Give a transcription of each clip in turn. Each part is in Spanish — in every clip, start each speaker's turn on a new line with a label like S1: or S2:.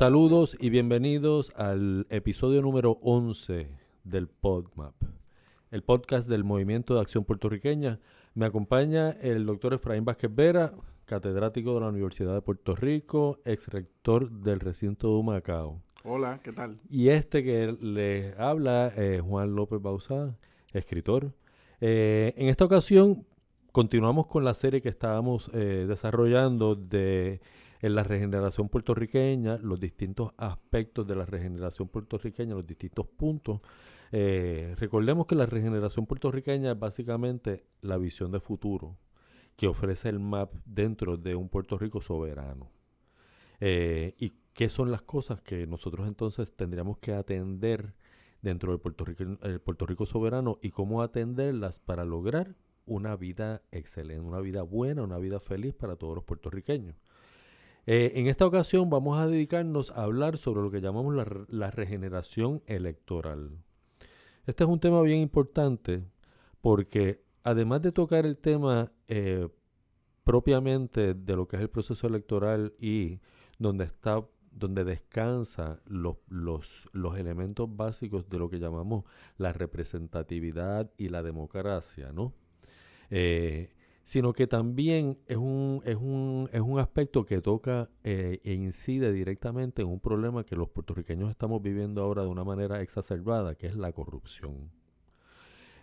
S1: Saludos y bienvenidos al episodio número 11 del PodMap, el podcast del Movimiento de Acción Puertorriqueña. Me acompaña el doctor Efraín Vázquez Vera, catedrático de la Universidad de Puerto Rico, ex rector del recinto de Macao.
S2: Hola, ¿qué tal?
S1: Y este que les habla es Juan López Bauzá, escritor. Eh, en esta ocasión continuamos con la serie que estábamos eh, desarrollando de en la regeneración puertorriqueña, los distintos aspectos de la regeneración puertorriqueña, los distintos puntos. Eh, recordemos que la regeneración puertorriqueña es básicamente la visión de futuro que ofrece el MAP dentro de un Puerto Rico soberano. Eh, y qué son las cosas que nosotros entonces tendríamos que atender dentro del Puerto el Puerto Rico soberano y cómo atenderlas para lograr una vida excelente, una vida buena, una vida feliz para todos los puertorriqueños. Eh, en esta ocasión vamos a dedicarnos a hablar sobre lo que llamamos la, regeneración electoral. Este es un tema bien importante porque además de tocar el tema eh, propiamente de lo que es el proceso electoral y donde está donde descansa los, los, los, elementos básicos de lo que llamamos la representatividad y la democracia, ¿no? Eh, sino que también es un, es un, es un aspecto que toca eh, e incide directamente en un problema que los puertorriqueños estamos viviendo ahora de una manera exacerbada, que es la corrupción.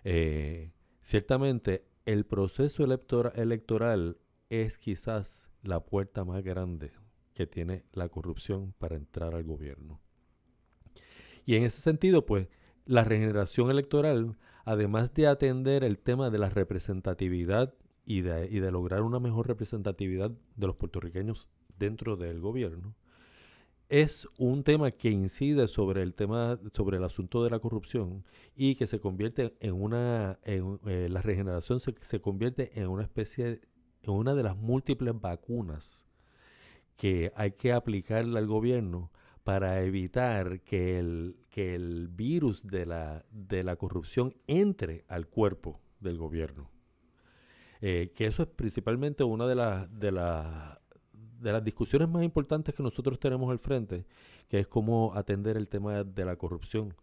S1: Eh, ciertamente, el proceso electoral es quizás la puerta más grande que tiene la corrupción para entrar al gobierno. Y en ese sentido, pues, la regeneración electoral, además de atender el tema de la representatividad y de, lograr una mejor representatividad de los puertorriqueños dentro del gobierno, es un tema que incide sobre el tema, sobre el asunto de la corrupción y que se convierte en una, en, eh, la regeneración se, se, convierte en una especie, en una de las múltiples vacunas que hay que aplicarle al gobierno para evitar que el, que el virus de la, de la corrupción entre al cuerpo del gobierno. Eh, que eso es principalmente una de, las de, de las discusiones más importantes que nosotros tenemos al frente, que es cómo atender el tema de la corrupción.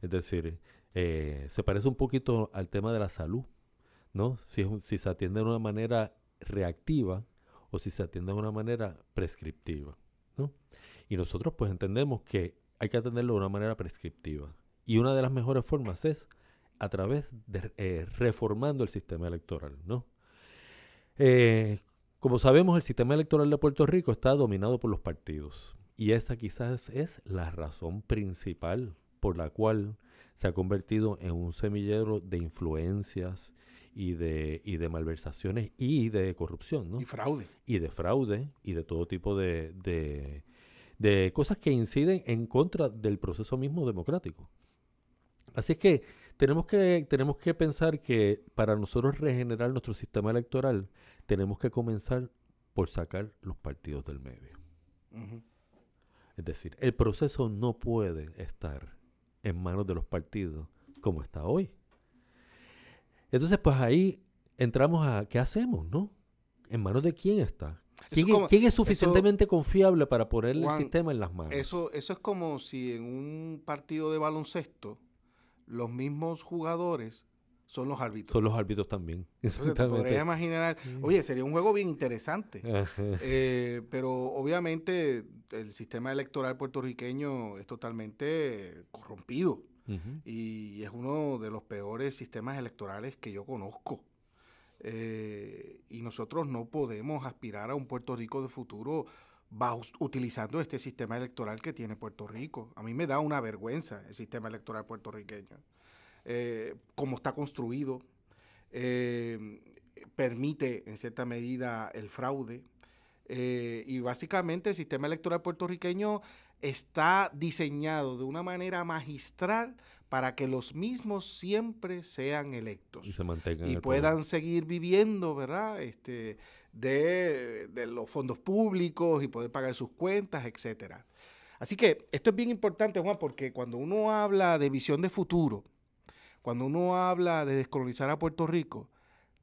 S1: Es decir, eh, se parece un poquito al tema de la salud, ¿no? Si, si se atiende de una manera reactiva o si se atiende de una manera prescriptiva, ¿no? Y nosotros pues entendemos que hay que atenderlo de una manera prescriptiva. Y una de las mejores formas es a través de eh, reformando el sistema electoral, ¿no? Eh, como sabemos, el sistema electoral de Puerto Rico está dominado por los partidos. Y esa quizás es la razón principal por la cual se ha convertido en un semillero de influencias y de, y de malversaciones y de corrupción, ¿no?
S2: Y fraude.
S1: Y de fraude y de todo tipo de, de, de cosas que inciden en contra del proceso mismo democrático. Así es que tenemos que, tenemos que pensar que para nosotros regenerar nuestro sistema electoral, tenemos que comenzar por sacar los partidos del medio. Es decir, el proceso no puede estar en manos de los partidos como está hoy. Entonces, pues ahí entramos a qué hacemos, ¿no? ¿En manos de quién está? ¿Quién, es, suficientemente confiable para poner el sistema en las manos?
S2: Eso, eso es como si en un partido de baloncesto los mismos jugadores son los árbitros.
S1: Son los árbitros también.
S2: Entonces te podrías imaginar, oye, sería un juego bien interesante. Eh, pero obviamente el sistema electoral puertorriqueño es totalmente corrompido. Y es uno de los peores sistemas electorales que yo conozco. Eh, y nosotros no podemos aspirar a un Puerto Rico de futuro utilizando este sistema electoral que tiene Puerto Rico. A mí me da una vergüenza el sistema electoral puertorriqueño. Eh, como está construido, eh, permite en cierta medida el fraude. Eh, y básicamente el sistema electoral puertorriqueño está diseñado de una manera magistral para que los mismos siempre sean electos
S1: y, se mantengan
S2: y puedan seguir viviendo, ¿verdad? Este, de, los fondos públicos y poder pagar sus cuentas, etcétera. Así que esto es bien importante, Juan, porque cuando uno habla de visión de futuro, cuando uno habla de descolonizar a Puerto Rico,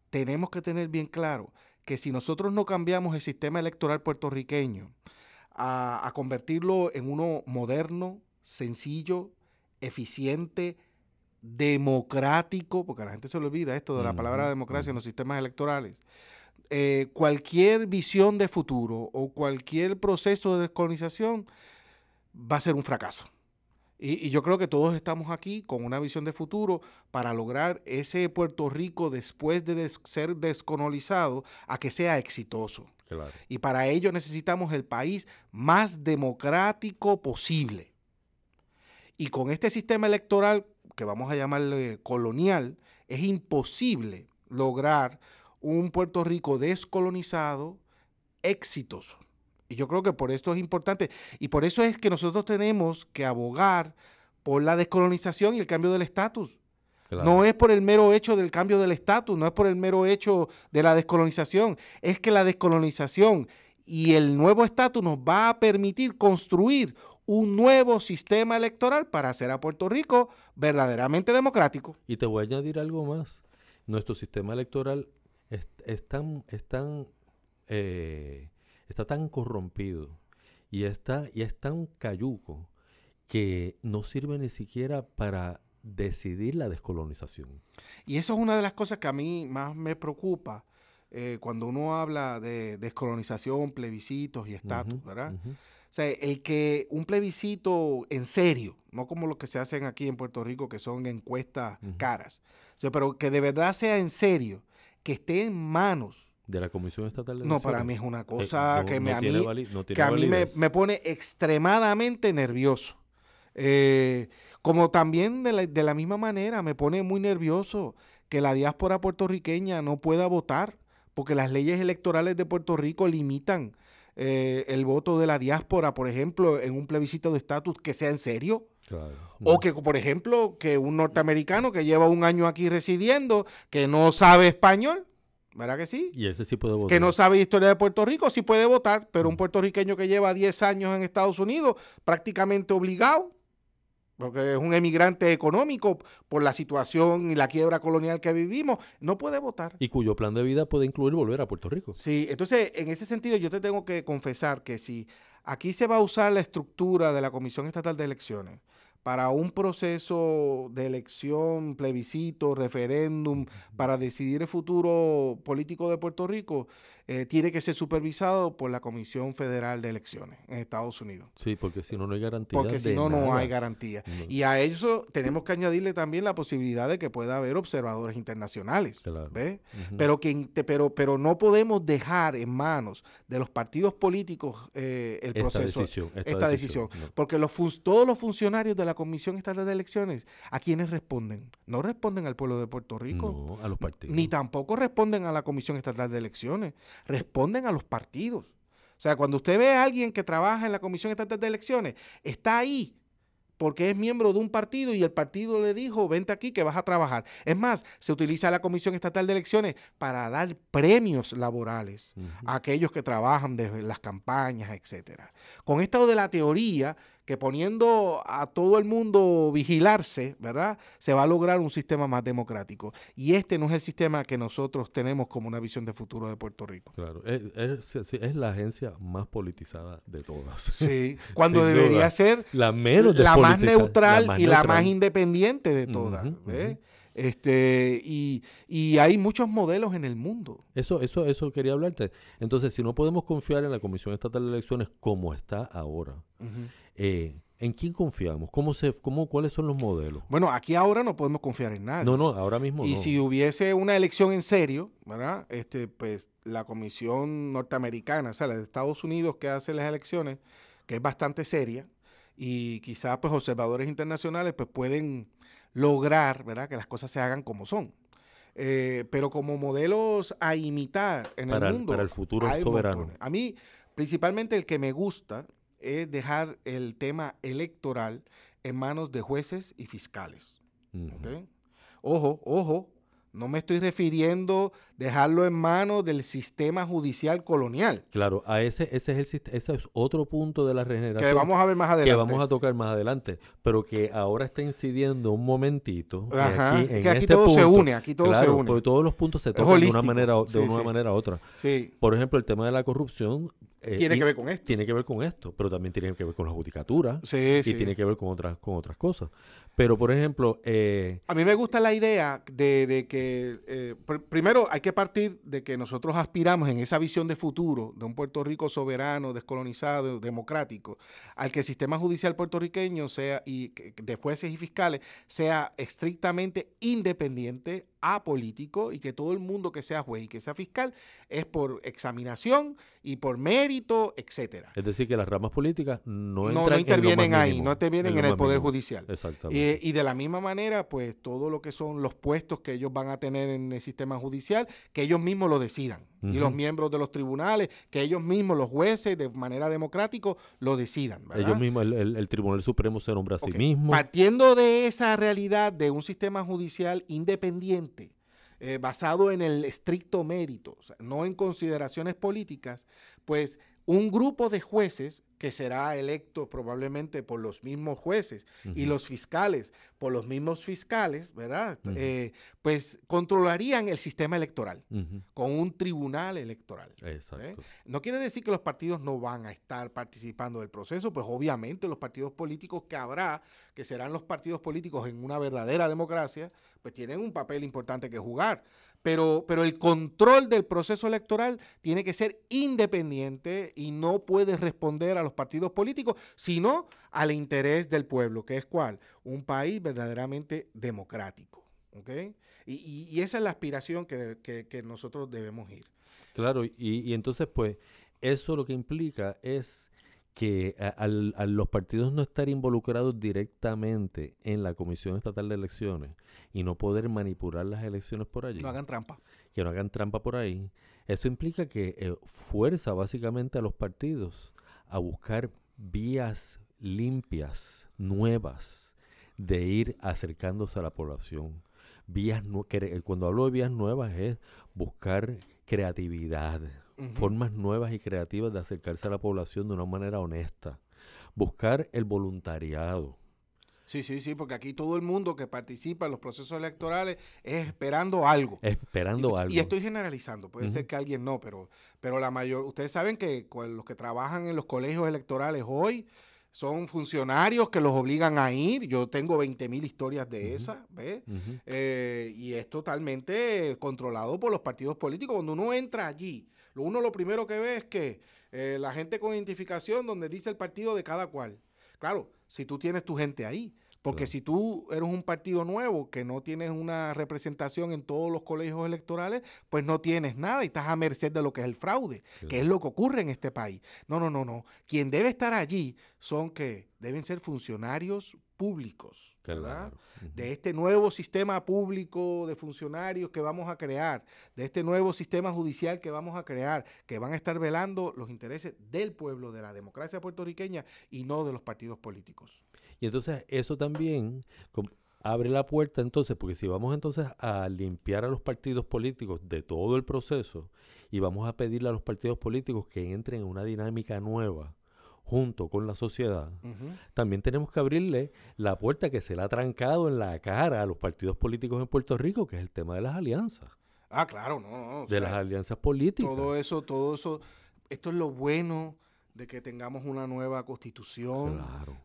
S2: tenemos que tener bien claro que si nosotros no cambiamos el sistema electoral puertorriqueño a, convertirlo en uno moderno, sencillo, eficiente, democrático, porque a la gente se le olvida esto de la palabra democracia en los sistemas electorales. Eh, cualquier visión de futuro o cualquier proceso de descolonización va a ser un fracaso. Y, yo creo que todos estamos aquí con una visión de futuro para lograr ese Puerto Rico después de ser descolonizado a que sea exitoso. Y para ello necesitamos el país más democrático posible. Y con este sistema electoral, que vamos a llamarle colonial, es imposible lograr un Puerto Rico descolonizado exitoso. Y yo creo que por esto es importante. Y por eso es que nosotros tenemos que abogar por la descolonización y el cambio del estatus. No es por el mero hecho del cambio del estatus, no es por el mero hecho de la descolonización, es que la descolonización y el nuevo estatus nos va a permitir construir un nuevo sistema electoral para hacer a Puerto Rico verdaderamente democrático.
S1: Y te voy a añadir algo más. Nuestro sistema electoral es, tan, eh, está tan corrompido y, está, y es tan cayuco que no sirve ni siquiera para decidir la descolonización.
S2: Y eso es una de las cosas que a mí más me preocupa eh, cuando uno habla de descolonización, plebiscitos y estatus, ¿verdad? O sea, el que un plebiscito en serio, no como los que se hacen aquí en Puerto Rico, que son encuestas caras, pero que de verdad sea en serio, que esté en manos.
S1: De la Comisión Estatal de
S2: No, para mí es una cosa que, me, a mí, que a mí me, pone extremadamente nervioso. Eh, como también de la, de la, misma manera me pone muy nervioso que la diáspora puertorriqueña no pueda votar, porque las leyes electorales de Puerto Rico limitan eh, el voto de la diáspora, por ejemplo, en un plebiscito de estatus que sea en serio. O que, por ejemplo, que un norteamericano que lleva un año aquí residiendo, que no sabe español, ¿verdad que sí?
S1: Y ese sí puede votar.
S2: Que no sabe historia de Puerto Rico, sí puede votar, pero un puertorriqueño que lleva 10 años en Estados Unidos, prácticamente obligado, porque es un emigrante económico por la situación y la quiebra colonial que vivimos, no puede votar.
S1: Y cuyo plan de vida puede incluir volver a Puerto Rico.
S2: Sí, entonces en ese sentido yo te tengo que confesar que si aquí se va a usar la estructura de la Comisión Estatal de Elecciones para un proceso de elección, plebiscito, referéndum, para decidir el futuro político de Puerto Rico, eh, tiene que ser supervisado por la Comisión Federal de Elecciones en Estados Unidos.
S1: Sí, porque si no, no hay garantía.
S2: Porque si no, no hay garantía. Y a eso tenemos que añadirle también la posibilidad de que pueda haber observadores internacionales. Claro. pero, que, pero, pero no podemos dejar en manos de los partidos políticos eh, el proceso, esta decisión. Porque los todos los funcionarios de la Comisión Estatal de Elecciones, ¿a quiénes responden? No responden al pueblo de Puerto Rico.
S1: No, a los partidos.
S2: Ni tampoco responden a la Comisión Estatal de Elecciones responden a los partidos. O sea, cuando usted ve a alguien que trabaja en la Comisión Estatal de Elecciones, está ahí porque es miembro de un partido y el partido le dijo, vente aquí que vas a trabajar. Es más, se utiliza la Comisión Estatal de Elecciones para dar premios laborales a aquellos que trabajan desde las campañas, etcétera. Con esto de la teoría, que poniendo a todo el mundo vigilarse, ¿verdad? Se va a lograr un sistema más democrático. Y este no es el sistema que nosotros tenemos como una visión de futuro de Puerto Rico.
S1: Claro, es, la agencia más politizada de todas.
S2: Sí, cuando debería ser la, menos la más neutral y la más independiente de todas. Este, y, hay muchos modelos en el mundo.
S1: Eso, eso, eso quería hablarte. Entonces, si no podemos confiar en la Comisión Estatal de Elecciones como está ahora, eh, ¿En quién confiamos? ¿Cómo se, cómo, ¿Cuáles son los modelos?
S2: Bueno, aquí ahora no podemos confiar en nadie.
S1: No, no, ahora mismo
S2: y si hubiese una elección en serio, ¿verdad? Este, pues la comisión norteamericana, o sea, la de Estados Unidos que hace las elecciones, que es bastante seria, y quizás pues observadores internacionales pues pueden lograr, ¿verdad? Que las cosas se hagan como son. Eh, pero como modelos a imitar en el mundo.
S1: Para el futuro soberano.
S2: A mí, principalmente el que me gusta es dejar el tema electoral en manos de jueces y fiscales. Ojo, ojo, No me estoy refiriendo dejarlo en manos del sistema judicial colonial.
S1: Claro, a ese, ese es el ese es otro punto de la regeneración.
S2: Que vamos a ver más adelante.
S1: Que vamos a tocar más adelante. Pero que ahora está incidiendo un momentito.
S2: Ajá, que aquí, este todo se une, aquí todo se une.
S1: Porque todos los puntos se tocan de una manera, de una manera u otra.
S2: Sí.
S1: Por ejemplo, el tema de la corrupción.
S2: Eh, tiene que ver con esto.
S1: Tiene que ver con esto, pero también tiene que ver con la judicatura.
S2: Sí,
S1: y tiene que ver con otras, con otras cosas. Pero, por ejemplo... Eh,
S2: a mí me gusta la idea de, que, eh, primero, hay que partir de que nosotros aspiramos en esa visión de futuro de un Puerto Rico soberano, descolonizado, democrático, al que el sistema judicial puertorriqueño sea, y de jueces y fiscales, sea estrictamente independiente, apolítico y que todo el mundo que sea juez y que sea fiscal es por examinación y por mérito, etcétera.
S1: Es decir, que las ramas políticas no,
S2: no, intervienen ahí, no intervienen en, el Poder Judicial.
S1: Exactamente.
S2: Y, de la misma manera, pues todo lo que son los puestos que ellos van a tener en el sistema judicial, que ellos mismos lo decidan. Y los miembros de los tribunales, que ellos mismos, los jueces, de manera democrática, lo decidan.
S1: Ellos mismos, el, Tribunal Supremo se nombra a sí mismo.
S2: Partiendo de esa realidad de un sistema judicial independiente, eh, basado en el estricto mérito, no en consideraciones políticas, pues un grupo de jueces que será electo probablemente por los mismos jueces y los fiscales por los mismos fiscales, ¿verdad? Eh, pues controlarían el sistema electoral con un tribunal electoral. ¿eh? No quiere decir que los partidos no van a estar participando del proceso, pues obviamente los partidos políticos que habrá, que serán los partidos políticos en una verdadera democracia, pues tienen un papel importante que jugar pero, pero el control del proceso electoral tiene que ser independiente y no puede responder a los partidos políticos, sino al interés del pueblo, que es cuál? Un país verdaderamente democrático. ¿okay? Y, esa es la aspiración que, nosotros debemos ir.
S1: Claro, y, y, entonces pues eso lo que implica es que al, los partidos no estar involucrados directamente en la Comisión Estatal de Elecciones y no poder manipular las elecciones por allí.
S2: No hagan trampa.
S1: Que no hagan trampa por ahí. Esto implica que eh, fuerza básicamente a los partidos a buscar vías limpias, nuevas, de ir acercándose a la población. Vías cuando hablo de vías nuevas es buscar creatividad, formas nuevas y creativas de acercarse a la población de una manera honesta. Buscar el voluntariado.
S2: Sí, sí, sí, porque aquí todo el mundo que participa en los procesos electorales es esperando algo.
S1: Esperando
S2: y,
S1: algo.
S2: Y estoy generalizando, puede ser que alguien no, pero, pero la mayor, ustedes saben que los que trabajan en los colegios electorales hoy son funcionarios que los obligan a ir. Yo tengo 20 mil historias de esas, ¿ves? Eh, y es totalmente controlado por los partidos políticos. Cuando uno entra allí, uno lo primero que ve es que eh, la gente con identificación donde dice el partido de cada cual. Claro, si tú tienes tu gente ahí. Porque si tú eres un partido nuevo que no tienes una representación en todos los colegios electorales, pues no tienes nada y estás a merced de lo que es el fraude, que es lo que ocurre en este país. No, no, no, no. Quien debe estar allí son que deben ser funcionarios públicos, ¿verdad? De este nuevo sistema público de funcionarios que vamos a crear, de este nuevo sistema judicial que vamos a crear, que van a estar velando los intereses del pueblo, de la democracia puertorriqueña y no de los partidos políticos.
S1: Y entonces eso también abre la puerta entonces, porque si vamos entonces a limpiar a los partidos políticos de todo el proceso y vamos a pedirle a los partidos políticos que entren en una dinámica nueva junto con la sociedad, también tenemos que abrirle la puerta que se le ha trancado en la cara a los partidos políticos en Puerto Rico, que es el tema de las alianzas.
S2: Ah, claro, no, no.
S1: De las alianzas políticas.
S2: Todo eso, todo eso, esto es lo bueno de que tengamos una nueva constitución,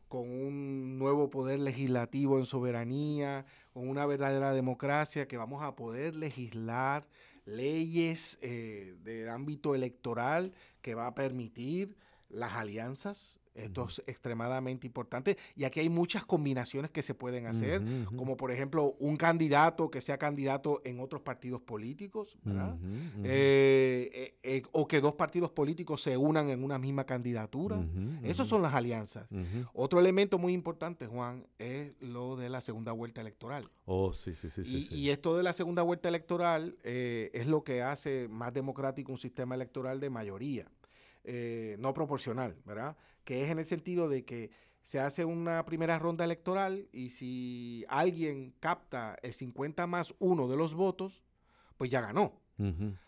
S2: con un nuevo poder legislativo en soberanía, con una verdadera democracia, que vamos a poder legislar leyes eh, de ámbito electoral que va a permitir las alianzas, esto es extremadamente importante. Y aquí hay muchas combinaciones que se pueden hacer, como por ejemplo un candidato que sea candidato en otros partidos políticos, ¿verdad? Eh, eh, eh, o que dos partidos políticos se unan en una misma candidatura. Esas son las alianzas. Otro elemento muy importante, Juan, es lo de la segunda vuelta electoral.
S1: Oh, sí, sí, sí.
S2: Y,
S1: sí,
S2: y esto de la segunda vuelta electoral es lo que hace más democrático un sistema electoral de mayoría. Eh, no proporcional, ¿verdad? Que es en el sentido de que se hace una primera ronda electoral y si alguien capta el 50 más 1 de los votos, pues ya ganó.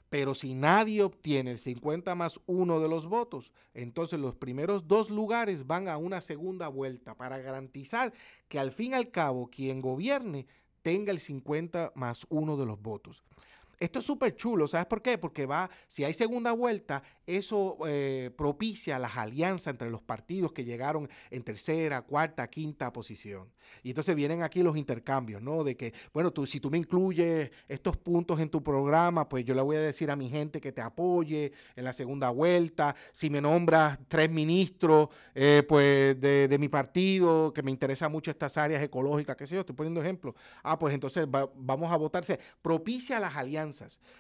S2: Pero si nadie obtiene el 50 más 1 de los votos, entonces los primeros dos lugares van a una segunda vuelta para garantizar que al fin y al cabo quien gobierne tenga el 50 más 1 de los votos. Esto es súper chulo, ¿sabes por qué? Porque va, si hay segunda vuelta, eso eh, propicia las alianzas entre los partidos que llegaron en tercera, cuarta, quinta posición. Y entonces vienen aquí los intercambios, ¿no? De que, bueno, tú, si tú me incluyes estos puntos en tu programa, pues yo le voy a decir a mi gente que te apoye en la segunda vuelta. Si me nombras tres ministros, eh, pues de, mi partido, que me interesa mucho estas áreas ecológicas, qué sé yo, estoy poniendo ejemplos. Ah, pues entonces vamos a votarse. Propicia las alianzas.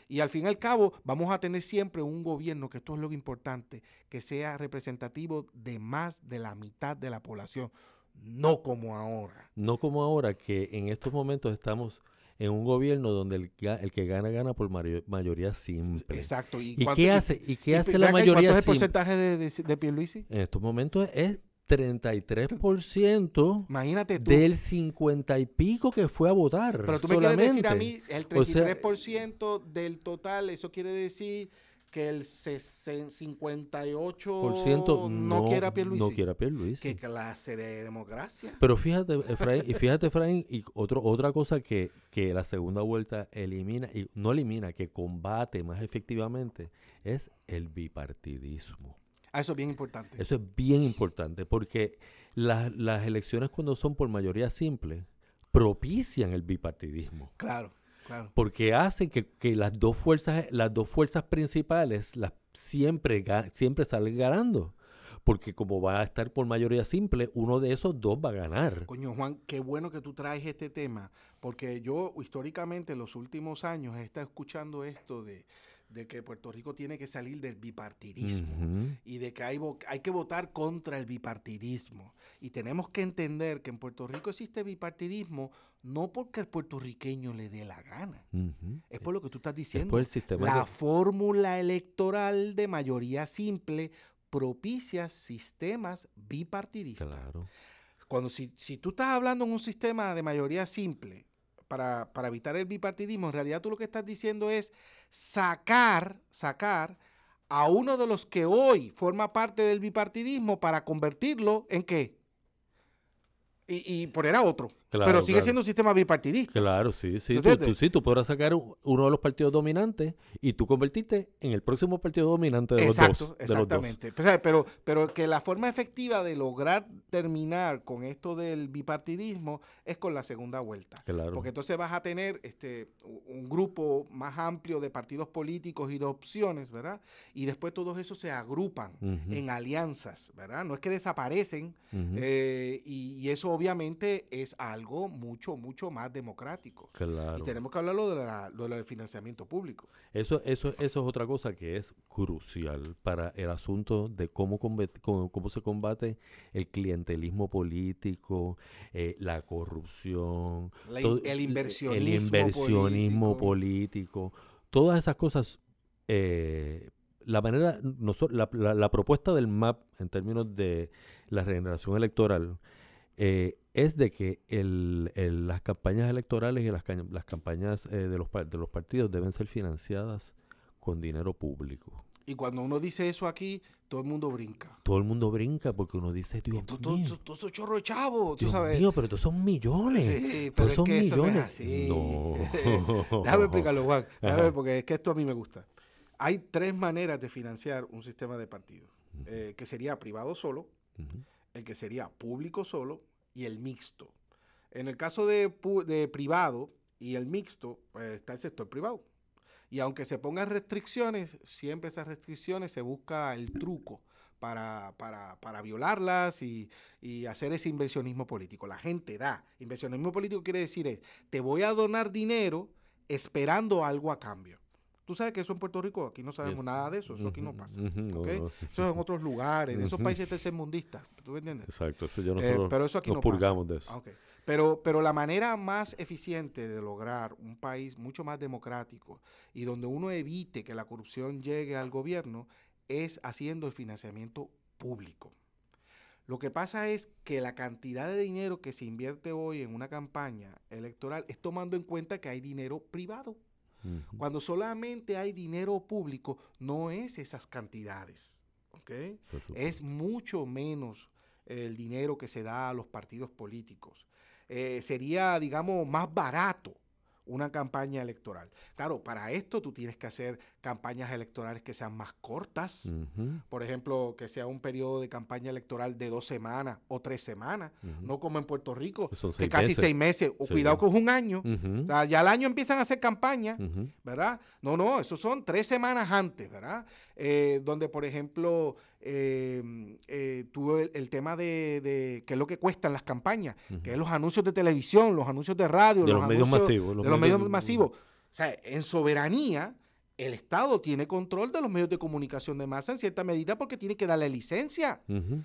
S2: Y al fin y al cabo, vamos a tener siempre un gobierno, que esto es lo importante, que sea representativo de más de la mitad de la población no como ahora.
S1: No como ahora, que en estos momentos estamos en un gobierno donde el, el que gana, gana por mayoría simple.
S2: Exacto.
S1: ¿Y, qué hace, y qué hace la mayoría
S2: ¿Cuánto es el porcentaje de, de, Pierluisi?
S1: En estos momentos es 33%
S2: Imagínate
S1: del 50 y pico que fue a votar.
S2: Pero tú me quieres decir a mí, el 33% del total, eso quiere decir que el 58% no, quiera Pierluisi.
S1: No quiera Pierluisi.
S2: ¿Qué clase de democracia?
S1: Pero fíjate, Efraín, y fíjate, Efraín, y otro, otra cosa que, que la segunda vuelta elimina, y no elimina, que combate más efectivamente, es el bipartidismo.
S2: Ah, eso es bien importante.
S1: Eso es bien importante, porque las elecciones cuando son por mayoría simple, propician el bipartidismo.
S2: Claro.
S1: Porque hacen que, las dos fuerzas, las dos fuerzas principales las siempre, siempre salen ganando. Porque como va a estar por mayoría simple, uno de esos dos va a ganar.
S2: Coño, Juan, qué bueno que tú traes este tema. Porque yo históricamente en los últimos años he estado escuchando esto de de que Puerto Rico tiene que salir del bipartidismo y de que hay, hay que votar contra el bipartidismo. Y tenemos que entender que en Puerto Rico existe bipartidismo no porque el puertorriqueño le dé la gana, es por lo que tú estás diciendo. la fórmula electoral de mayoría simple propicia sistemas bipartidistas. Cuando si, si tú estás hablando en un sistema de mayoría simple, para, para, evitar el bipartidismo, en realidad tú lo que estás diciendo es sacar, sacar a uno de los que hoy forma parte del bipartidismo para convertirlo en qué? Y, y poner a otro pero sigue siendo un sistema bipartidista.
S1: Claro, sí, sí. Tú, sí, tú podrás sacar uno de los partidos dominantes y tú convertirte en el próximo partido dominante de los dos.
S2: Exactamente. Pero, pero que la forma efectiva de lograr terminar con esto del bipartidismo es con la segunda vuelta.
S1: Claro.
S2: Porque entonces vas a tener este un grupo más amplio de partidos políticos y de opciones, ¿verdad? Y después todos esos se agrupan en alianzas, ¿verdad? No es que desaparecen eh, y, y eso obviamente es algo mucho, mucho más democrático.
S1: Claro.
S2: Y tenemos que hablarlo de, la, de lo del financiamiento público.
S1: Eso, eso, eso es otra cosa que es crucial para el asunto de cómo, cómo, cómo se combate el clientelismo político, eh, la corrupción,
S2: el inversionismo,
S1: el inversionismo político. todas esas cosas. Eh, la manera, la, la, la, propuesta del MAP en términos de la regeneración electoral eh, es de que el, las campañas electorales y las, las campañas eh, de, los, de los partidos deben ser financiadas con dinero público.
S2: Y cuando uno dice eso aquí, todo el mundo brinca.
S1: Todo el mundo brinca porque uno dice, Dios
S2: mío. Todo eso chorro de chavo,
S1: tú sabes. mío, pero todos son millones. Sí, pero son millones.
S2: no Déjame explicarlo, Juan. Déjame, porque es que esto a mí me gusta. Hay tres maneras de financiar un sistema de partidos. Eh, que sería privado solo, el que sería público solo y el mixto. En el caso de, privado y el mixto, pues está el sector privado. Y aunque se pongan restricciones, siempre esas restricciones se busca el truco para, para, violarlas y, y, hacer ese inversionismo político. La gente da. Inversionismo político quiere decir es, te voy a donar dinero esperando algo a cambio. Tú sabes que eso en Puerto Rico, aquí no sabemos nada de eso, eso aquí no pasa. Eso es en otros lugares, en esos países tercermundistas, ¿tú me entiendes?
S1: Exacto, eso yo eh, pero eso aquí nos no purgamos de eso.
S2: Ah, pero, pero la manera más eficiente de lograr un país mucho más democrático y donde uno evite que la corrupción llegue al gobierno es haciendo el financiamiento público. Lo que pasa es que la cantidad de dinero que se invierte hoy en una campaña electoral es tomando en cuenta que hay dinero privado. Cuando solamente hay dinero público, no es esas cantidades. Es mucho menos el dinero que se da a los partidos políticos. Eh, sería, digamos, más barato una campaña electoral. Claro, para esto tú tienes que hacer campañas electorales que sean más cortas. Por ejemplo, que sea un periodo de campaña electoral de dos semanas o tres semanas. No como en Puerto Rico, que casi seis meses. O cuidado que es un año. o sea, ya al año empiezan a hacer campaña, ¿verdad? No, no, eso son tres semanas antes, ¿verdad? Eh, donde, por ejemplo, eh, eh, tuvo el, tema de, qué es lo que cuestan las campañas, que es los anuncios de televisión, los anuncios de radio,
S1: de
S2: los,
S1: medios masivos.
S2: de los medios masivos. O sea, en soberanía, el Estado tiene control de los medios de comunicación de masa en cierta medida porque tiene que darle licencia.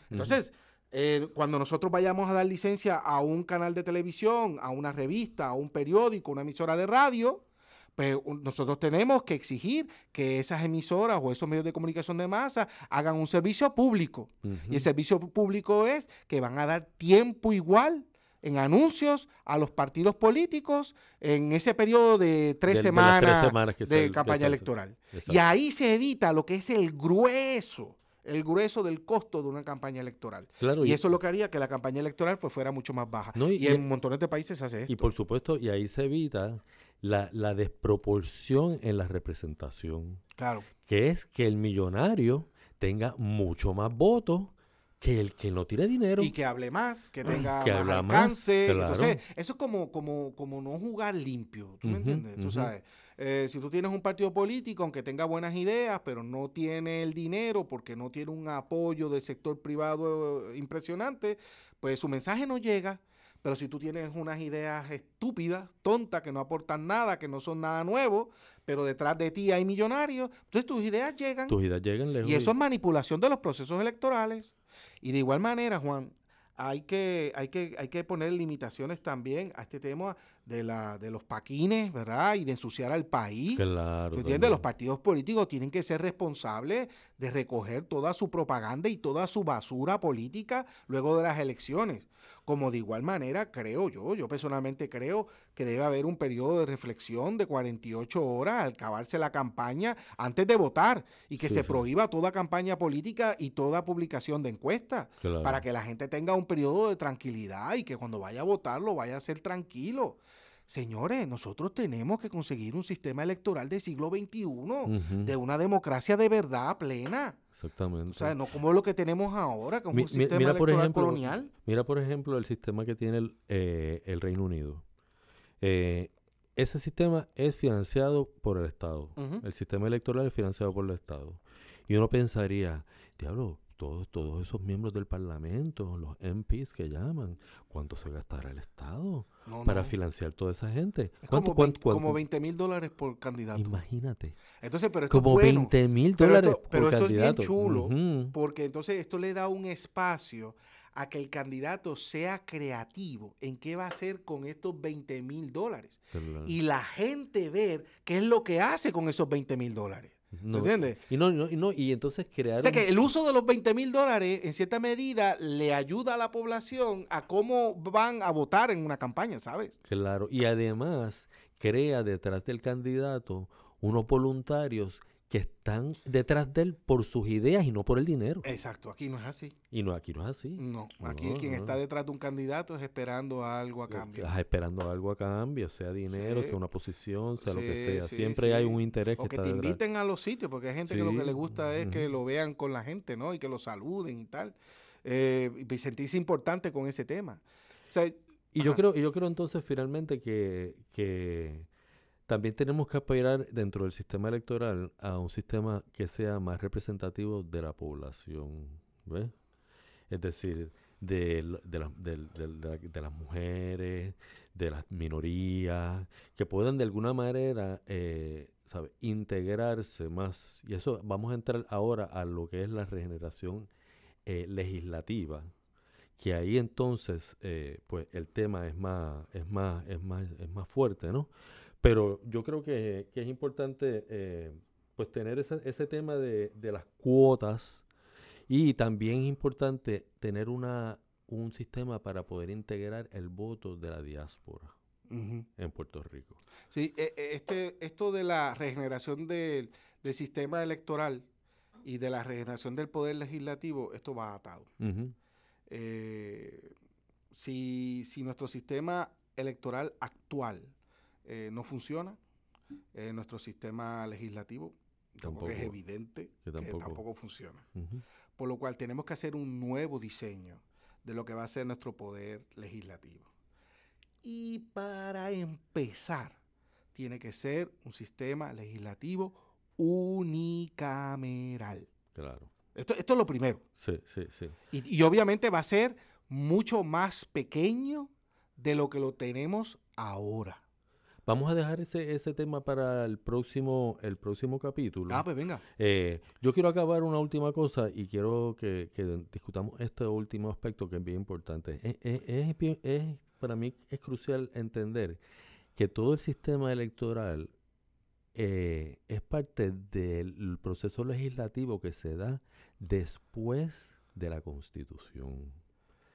S2: Entonces, eh, cuando nosotros vayamos a dar licencia a un canal de televisión, a una revista, a un periódico, una emisora de radio, pues nosotros tenemos que exigir que esas emisoras o esos medios de comunicación de masa hagan un servicio público. Y el servicio público es que van a dar tiempo igual en anuncios a los partidos políticos en ese periodo de tres semanas de, campaña electoral. Y ahí se evita lo que es el grueso el grueso del costo de una campaña electoral. y, eso es lo que haría que la campaña electoral pues, fuera mucho más baja. y, en montones de países se hace esto.
S1: Y por supuesto, y ahí se evita la, la desproporción en la representación.
S2: Claro.
S1: Que es que el millonario tenga mucho más votos que el que no tiene dinero.
S2: Y que hable más, que tenga más alcance. Entonces, eso es como, como, como no jugar limpio. ¿Tú me entiendes? Tú sabes. Eh, si tú tienes un partido político, aunque tenga buenas ideas, pero no tiene el dinero porque no tiene un apoyo del sector privado eh, impresionante, pues su mensaje no llega. Pero si tú tienes unas ideas estúpidas, tontas, que no aportan nada, que no son nada nuevo, pero detrás de ti hay millonarios, entonces tus ideas llegan.
S1: Tus ideas llegan lejos.
S2: Y eso es manipulación de los procesos electorales. Y de igual manera, Juan, hay que, hay que, hay que poner limitaciones también a este tema de, la, de los paquines, ¿verdad? Y de ensuciar al país.
S1: Claro.
S2: ¿Entiendes? Los partidos políticos tienen que ser responsables de recoger toda su propaganda y toda su basura política luego de las elecciones. Como de igual manera, creo yo, yo personalmente creo que debe haber un periodo de reflexión de 48 horas al acabarse la campaña antes de votar y que se prohíba toda campaña política y toda publicación de encuestas para que la gente tenga un periodo de tranquilidad y que cuando vaya a votar lo vaya a hacer tranquilo. Señores, nosotros tenemos que conseguir un sistema electoral del siglo XXI, de una democracia de verdad plena.
S1: Exactamente. O
S2: sea, no como lo que tenemos ahora, como un sistema electoral colonial.
S1: Mira, por ejemplo, el sistema que tiene el, eh, Reino Unido. Eh, ese sistema es financiado por el Estado. El sistema electoral es financiado por el Estado. Y uno pensaría, diablo, todos, todos esos miembros del Parlamento, los MPs que llaman, ¿cuánto se gastará el Estado para financiar toda esa gente?
S2: ¿Cuánto, como, como 20 mil dólares por candidato.
S1: Imagínate.
S2: Entonces, pero esto
S1: como
S2: es
S1: 20 mil dólares por
S2: pero
S1: esto
S2: es bien chulo, porque entonces esto le da un espacio a que el candidato sea creativo en qué va a hacer con estos 20 mil dólares. Y la gente ver qué es lo que hace con esos 20 mil dólares. No, ¿Entiendes?
S1: Y, no, y, no, y entonces crear.
S2: O sea que el uso de los 20 mil dólares, en cierta medida, le ayuda a la población a cómo van a votar en una campaña, ¿sabes?
S1: Claro. Y además, crea detrás del candidato unos voluntarios que están detrás de él por sus ideas y no por el dinero.
S2: Exacto, aquí no es así.
S1: Y no, aquí no es así.
S2: No, aquí quien está detrás de un candidato es esperando algo a cambio.
S1: Estás esperando algo a cambio, sea dinero, sea una posición, sea lo que sea. Siempre hay un interés
S2: que, o que te inviten a los sitios, porque hay gente que lo que le gusta es que lo vean con la gente, ¿no? Y que lo saluden y tal. Eh, y sentirse importante con ese tema.
S1: y yo creo, y yo creo entonces finalmente que, que también tenemos que aspirar dentro del sistema electoral a un sistema que sea más representativo de la población, ¿ves? Es decir, de, de, las mujeres, de las minorías, que puedan de alguna manera eh, integrarse más. Y eso vamos a entrar ahora a lo que es la regeneración eh, legislativa, que ahí entonces eh, pues el tema es más, es más, es más, es más fuerte, ¿no? Pero yo creo que, es importante eh, pues tener ese, ese tema de, las cuotas Y también es importante tener una, un sistema para poder integrar el voto de la diáspora en Puerto Rico.
S2: Sí, e, e, este, esto de la regeneración del, sistema electoral y de la regeneración del poder legislativo, esto va atado. Eh, si, si, nuestro sistema electoral actual eh, no funciona, eh, nuestro sistema legislativo tampoco, es evidente que tampoco, funciona. Por lo cual tenemos que hacer un nuevo diseño de lo que va a ser nuestro poder legislativo. Y para empezar, tiene que ser un sistema legislativo unicameral.
S1: Claro.
S2: Esto, esto es lo primero.
S1: Sí, sí, sí.
S2: Y, y, obviamente va a ser mucho más pequeño de lo que lo tenemos ahora.
S1: Vamos a dejar ese, ese tema para el próximo, el próximo capítulo.
S2: Ah, pues venga.
S1: Eh, yo quiero acabar una última cosa y quiero que, discutamos este último aspecto que es bien importante. Es, para mí es crucial entender que todo el sistema electoral eh, es parte del proceso legislativo que se da después de la constitución.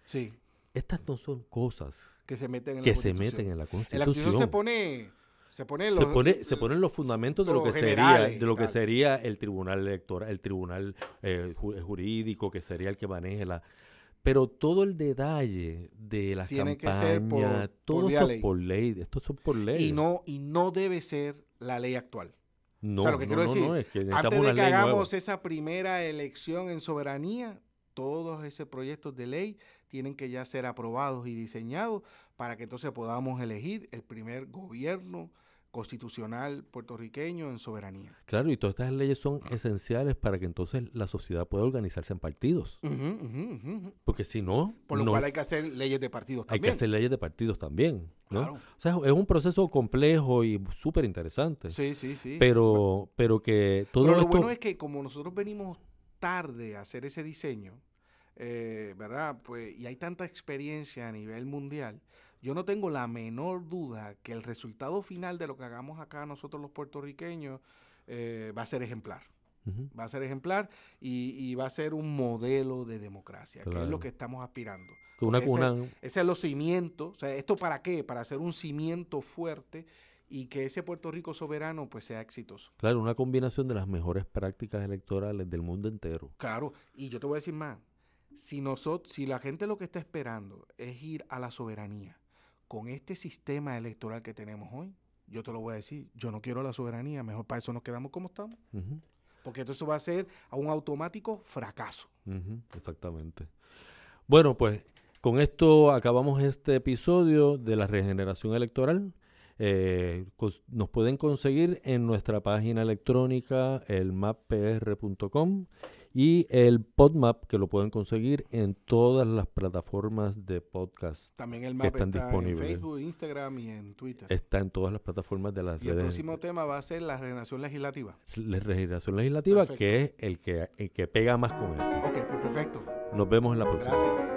S2: Sí
S1: estas no son cosas
S2: que se meten
S1: en, la, se meten en la Constitución. En la Constitución
S2: se pone se, pone
S1: los, se, ponen los fundamentos de lo que sería de lo que sería el tribunal electoral, el tribunal eh, jurídico que sería el que maneje la pero todo el detalle de las Tiene campañas, todo esto ley. por ley, esto es por ley.
S2: Y no y no debe ser la ley actual. No, o sea, lo que quiero decir, antes de que hagamos esa primera elección en soberanía, todos esos proyectos de ley tienen que ya ser aprobados y diseñados para que entonces podamos elegir el primer gobierno constitucional puertorriqueño en soberanía.
S1: Claro, y todas estas leyes son esenciales para que entonces la sociedad pueda organizarse en partidos. Porque si no...
S2: Por lo cual hay que hacer leyes de partidos
S1: también. Hay que hacer leyes de partidos también. ¿no? O sea, es un proceso complejo y súper interesante.
S2: Sí, sí, sí.
S1: Pero, pero que todo
S2: pero lo bueno es que como nosotros venimos tarde a hacer ese diseño, eh, ¿verdad? Pues, y hay tanta experiencia a nivel mundial, yo no tengo la menor duda que el resultado final de lo que hagamos acá nosotros los puertorriqueños eh, va a ser ejemplar. Va a ser ejemplar y, va a ser un modelo de democracia, que es lo que estamos aspirando.
S1: Una,
S2: ese, ese, es los cimientos. O sea, ¿esto para qué? Para hacer un cimiento fuerte y que ese Puerto Rico soberano pues sea exitoso.
S1: Claro, una combinación de las mejores prácticas electorales del mundo entero.
S2: Claro, y yo te voy a decir más, si, nosotros, si la gente lo que está esperando es ir a la soberanía con este sistema electoral que tenemos hoy, yo te lo voy a decir, yo no quiero la soberanía, mejor para eso nos quedamos como estamos. Porque eso va a ser a un automático fracaso.
S1: Exactamente. Bueno, pues con esto acabamos este episodio de la regeneración electoral. Eh, nos pueden conseguir en nuestra página electrónica, el mappr.com y el PodMap que lo pueden conseguir en todas las plataformas de podcast
S2: También el map están está disponibles. en Facebook, Instagram y en Twitter.
S1: Está en todas las plataformas de las
S2: y el próximo tema va a ser la regeneración legislativa.
S1: La regeneración legislativa, que es el que, el que pega más con esto.
S2: Ok, pues perfecto.
S1: Nos vemos en la próxima.
S2: Gracias.